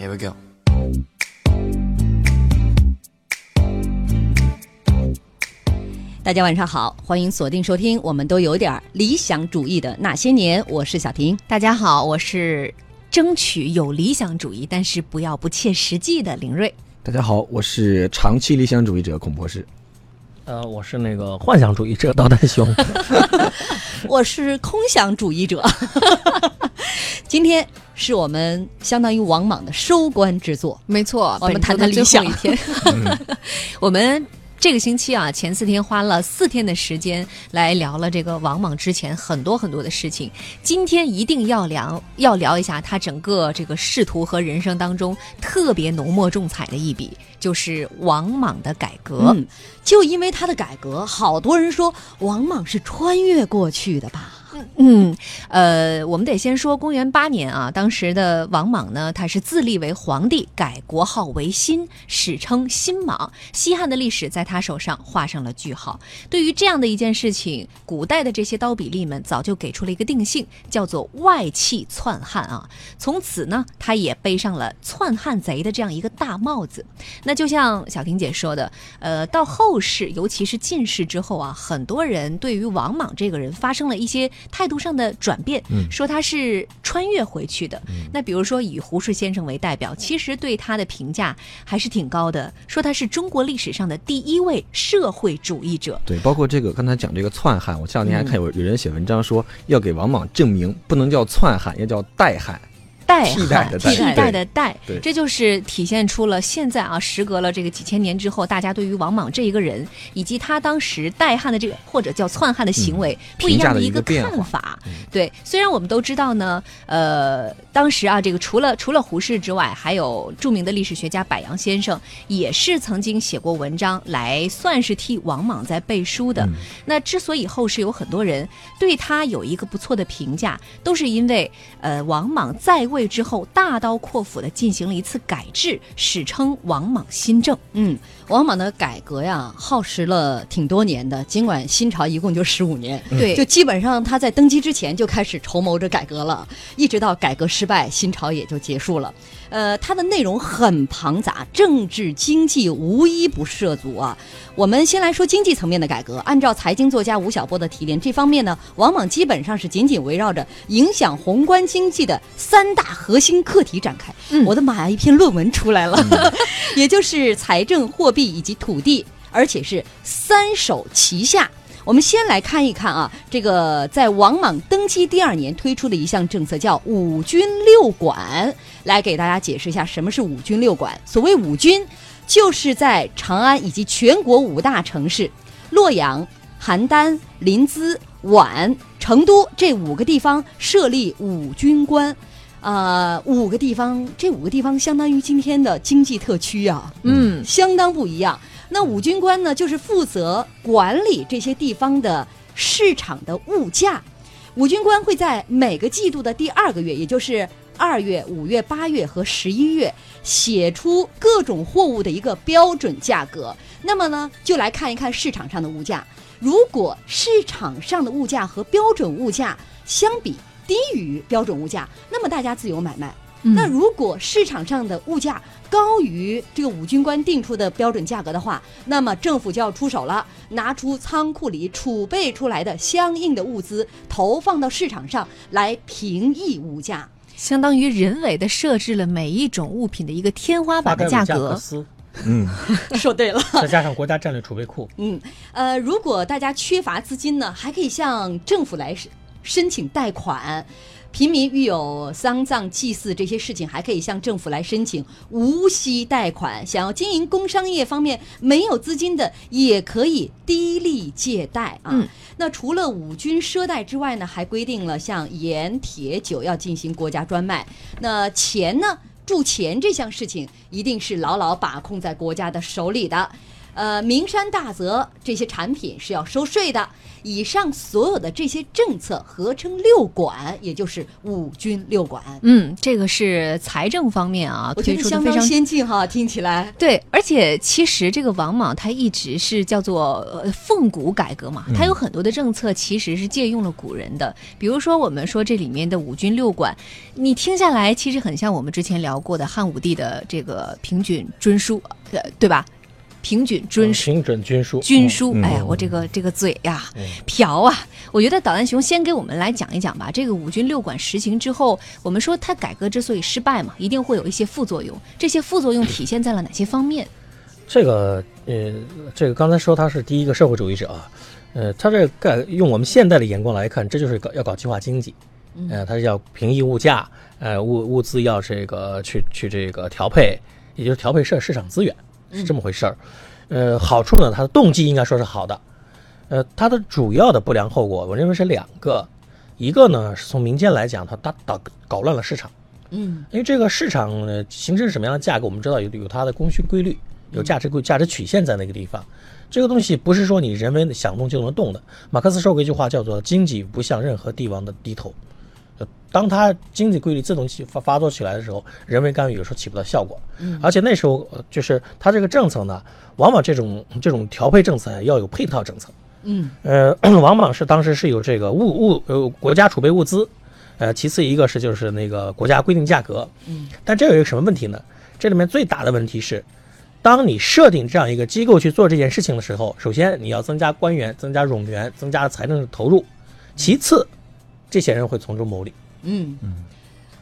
Here we go。大家晚上好，欢迎锁定收听，我们都有点理想主义的那些年，我是小婷。大家好，我是争取有理想主义，但是不要不切实际的林瑞。大家好，我是长期理想主义者孔博士。呃，我是那个幻想主义者导弹兄。我是空想主义者。今天是我们相当于王莽的收官之作，没错，我们谈谈理想一天。我们。这个星期啊，前四天花了四天的时间来聊了这个王莽之前很多很多的事情。今天一定要聊，要聊一下他整个这个仕途和人生当中特别浓墨重彩的一笔，就是王莽的改革。嗯，就因为他的改革，好多人说王莽是穿越过去的吧。嗯，呃，我们得先说公元八年啊，当时的王莽呢，他是自立为皇帝，改国号为新，史称新莽。西汉的历史在他手上画上了句号。对于这样的一件事情，古代的这些刀笔吏们早就给出了一个定性，叫做外戚篡汉啊。从此呢，他也背上了篡汉贼的这样一个大帽子。那就像小婷姐说的，呃，到后世，尤其是进士之后啊，很多人对于王莽这个人发生了一些。态度上的转变，说他是穿越回去的。那比如说以胡适先生为代表，其实对他的评价还是挺高的，说他是中国历史上的第一位社会主义者。对，包括这个刚才讲这个篡汉，我前两天还看有有人写文章说，要给王莽证明，不能叫篡汉，要叫代汉。代替代的替代的代，这就是体现出了现在啊，时隔了这个几千年之后，大家对于王莽这一个人以及他当时代汉的这个或者叫篡汉的行为不一样的一个看法。对，虽然我们都知道呢，呃，当时啊，这个除了除了胡适之外，还有著名的历史学家柏杨先生也是曾经写过文章来算是替王莽在背书的。那之所以后世有很多人对他有一个不错的评价，都是因为呃，王莽在位。之后大刀阔斧的进行了一次改制，史称王莽新政。嗯，王莽的改革呀，耗时了挺多年的。尽管新朝一共就十五年，对，就基本上他在登基之前就开始筹谋着改革了，一直到改革失败，新朝也就结束了。呃，它的内容很庞杂，政治经济无一不涉足啊。我们先来说经济层面的改革。按照财经作家吴晓波的提炼，这方面呢，王莽基本上是紧紧围绕着影响宏观经济的三大核心课题展开。我的妈呀，一篇论文出来了，也就是财政、货币以及土地，而且是三手齐下。我们先来看一看啊，这个在王莽登基第二年推出的一项政策叫五军六管，来给大家解释一下什么是五军六管。所谓五军，就是在长安以及全国五大城市洛阳、邯郸、临淄、皖、成都这五个地方设立五军官，啊，五个地方，这五个地方相当于今天的经济特区啊，嗯，相当不一样。那五军官呢，就是负责管理这些地方的市场的物价。五军官会在每个季度的第二个月，也就是二月、五月、八月和十一月，写出各种货物的一个标准价格。那么呢，就来看一看市场上的物价。如果市场上的物价和标准物价相比低于标准物价，那么大家自由买卖。那如果市场上的物价高于这个五军官定出的标准价格的话，那么政府就要出手了，拿出仓库里储备出来的相应的物资，投放到市场上来平抑物价，相当于人为的设置了每一种物品的一个天花板的价格。嗯，说对了。再加上国家战略储备库。嗯，呃，如果大家缺乏资金呢，还可以向政府来申请贷款。平民遇有丧葬祭祀这些事情，还可以向政府来申请无息贷款。想要经营工商业方面没有资金的，也可以低利借贷啊。那除了五军赊贷之外呢，还规定了像盐、铁、酒要进行国家专卖。那钱呢，铸钱这项事情一定是牢牢把控在国家的手里的。呃，名山大泽这些产品是要收税的。以上所有的这些政策合称六管，也就是五军六管。嗯，这个是财政方面啊，我觉推得相当出的非常先进哈，听起来。对，而且其实这个王莽他一直是叫做呃奉古改革嘛，他有很多的政策其实是借用了古人的，比如说我们说这里面的五军六管，你听下来其实很像我们之前聊过的汉武帝的这个平均军书，呃，对吧？平均均书。平准均书，均书，嗯哎呀，我这个这个嘴呀嗯，瓢啊！我觉得导弹熊先给我们来讲一讲吧。这个五军六管实行之后，我们说它改革之所以失败嘛，一定会有一些副作用。这些副作用体现在了哪些方面？这个呃，这个刚才说他是第一个社会主义者啊，呃，他这改用我们现代的眼光来看，这就是搞要搞计划经济，呃，他是要平抑物价，呃，物物资要这个去去这个调配，也就是调配市市场资源，是这么回事儿。呃，好处呢，它的动机应该说是好的，呃，它的主要的不良后果，我认为是两个，一个呢是从民间来讲，它它搞搞乱了市场。嗯因为这个市场呃形成什么样的价格，我们知道有有它的供需规律，有价值规价值曲线在那个地方。这个东西不是说你人为想动就能动的。马克思说过一句话叫做“经济不向任何帝王的低头”。呃当它经济规律自动起发发作起来的时候，人为干预有时候起不到效果。而且那时候呃就是它这个政策呢，往往这种这种调配政策要有配套政策。嗯呃，往往是当时是有这个物物呃国家储备物资，呃，其次一个是就是那个国家规定价格，嗯，但这有一个什么问题呢？这里面最大的问题是，当你设定这样一个机构去做这件事情的时候，首先你要增加官员、增加冗员、增加财政的投入，其次，这些人会从中牟利，嗯嗯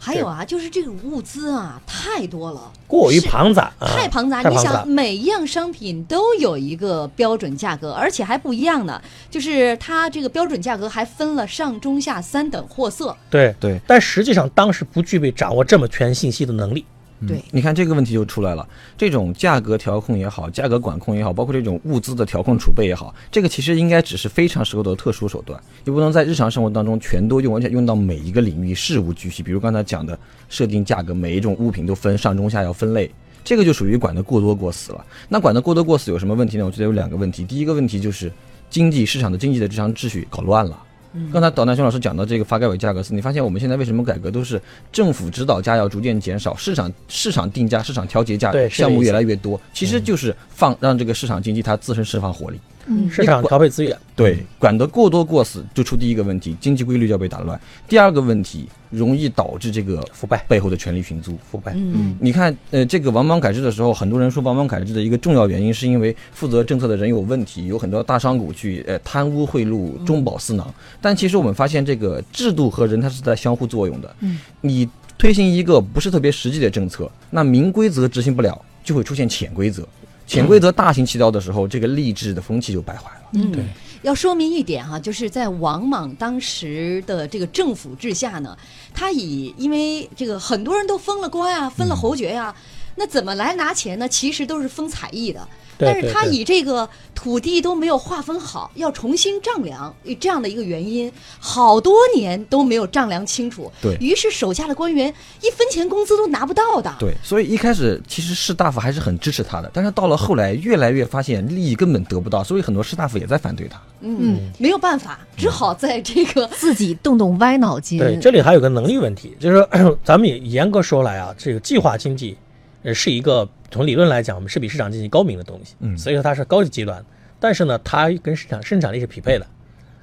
还有啊，就是这个物资啊，太多了，过于庞杂啊，太庞杂。太庞杂你想，每一样商品都有一个标准价格，而且还不一样呢。就是它这个标准价格还分了上中下三等货色。对对，但实际上当时不具备掌握这么全信息的能力。对，你看这个问题就出来了，这种价格调控也好，价格管控也好，包括这种物资的调控储备也好，这个其实应该只是非常时候的特殊手段，你不能在日常生活当中全都用，而且用到每一个领域事无巨细。比如刚才讲的设定价格，每一种物品都分上中下要分类，这个就属于管得过多过死了。那管得过多过死有什么问题呢？我觉得有两个问题，第一个问题就是经济市场的经济的这场秩序搞乱了。刚才导弹熊老师讲到这个发改委价格司，你发现我们现在为什么改革都是政府指导价要逐渐减少，市场市场定价、市场调节价项目越来越多，其实就是放让这个市场经济它自身释放活力。嗯市场调配资源，对，管得过多过死，就出第一个问题，经济规律就要被打乱。第二个问题，容易导致这个腐败，背后的权力寻租。腐败。嗯你看，呃，这个王莽改制的时候，很多人说王莽改制的一个重要原因，是因为负责政策的人有问题，有很多大商贾去呃贪污贿赂、中饱私囊。但其实我们发现，这个制度和人它是在相互作用的。嗯，你推行一个不是特别实际的政策，那明规则执行不了，就会出现潜规则。潜规则大行其道的时候，这个励志的风气就败坏了。嗯，对。要说明一点哈、就是在王莽当时的这个政府治下呢，他以因为这个很多人都封了官啊，分了侯爵呀、那怎么来拿钱呢？其实都是分采邑的。但是他以这个土地都没有划分好，要重新丈量，这样的一个原因，好多年都没有丈量清楚。对于是手下的官员一分钱工资都拿不到的。对，所以一开始其实士大夫还是很支持他的，但是到了后来，越来越发现利益根本得不到，所以很多士大夫也在反对他。嗯，没有办法，只好在这个自己动动歪脑筋。对，这里还有个能力问题，就是说 咱们也严格说来啊，这个计划经济，呃，是一个从理论来讲，我们是比市场经济高明的东西，嗯所以说它是高级阶段，但是呢，它跟市场生产力是匹配的。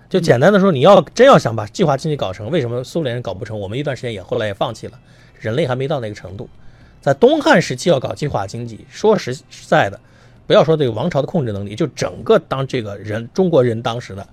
就简单的说，你要真要想把计划经济搞成，为什么苏联人搞不成？我们一段时间也后来也放弃了，人类还没到那个程度。在东汉时期要搞计划经济，说实实在的，不要说这个王朝的控制能力，就整个当这个人中国人当时的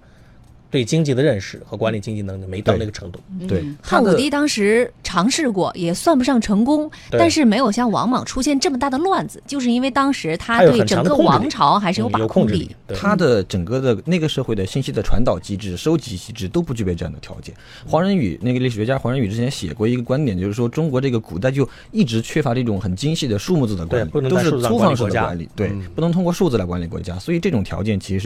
对经济的认识和管理经济能力没到那个程度。对汉武帝当时尝试过，也算不上成功，但是没有像王莽出现这么大的乱子，就是因为当时他对整个王朝还是有把控力。。他的整个的那个社会的信息的传导机制、收集机制都不具备这样的条件。黄仁宇那个历史学家黄仁宇之前写过一个观点，就是说中国这个古代就一直缺乏这种很精细的数目字的管理，不能都是粗放式管理国家的管理，对，嗯不能通过数字来管理国家，所以这种条件其实是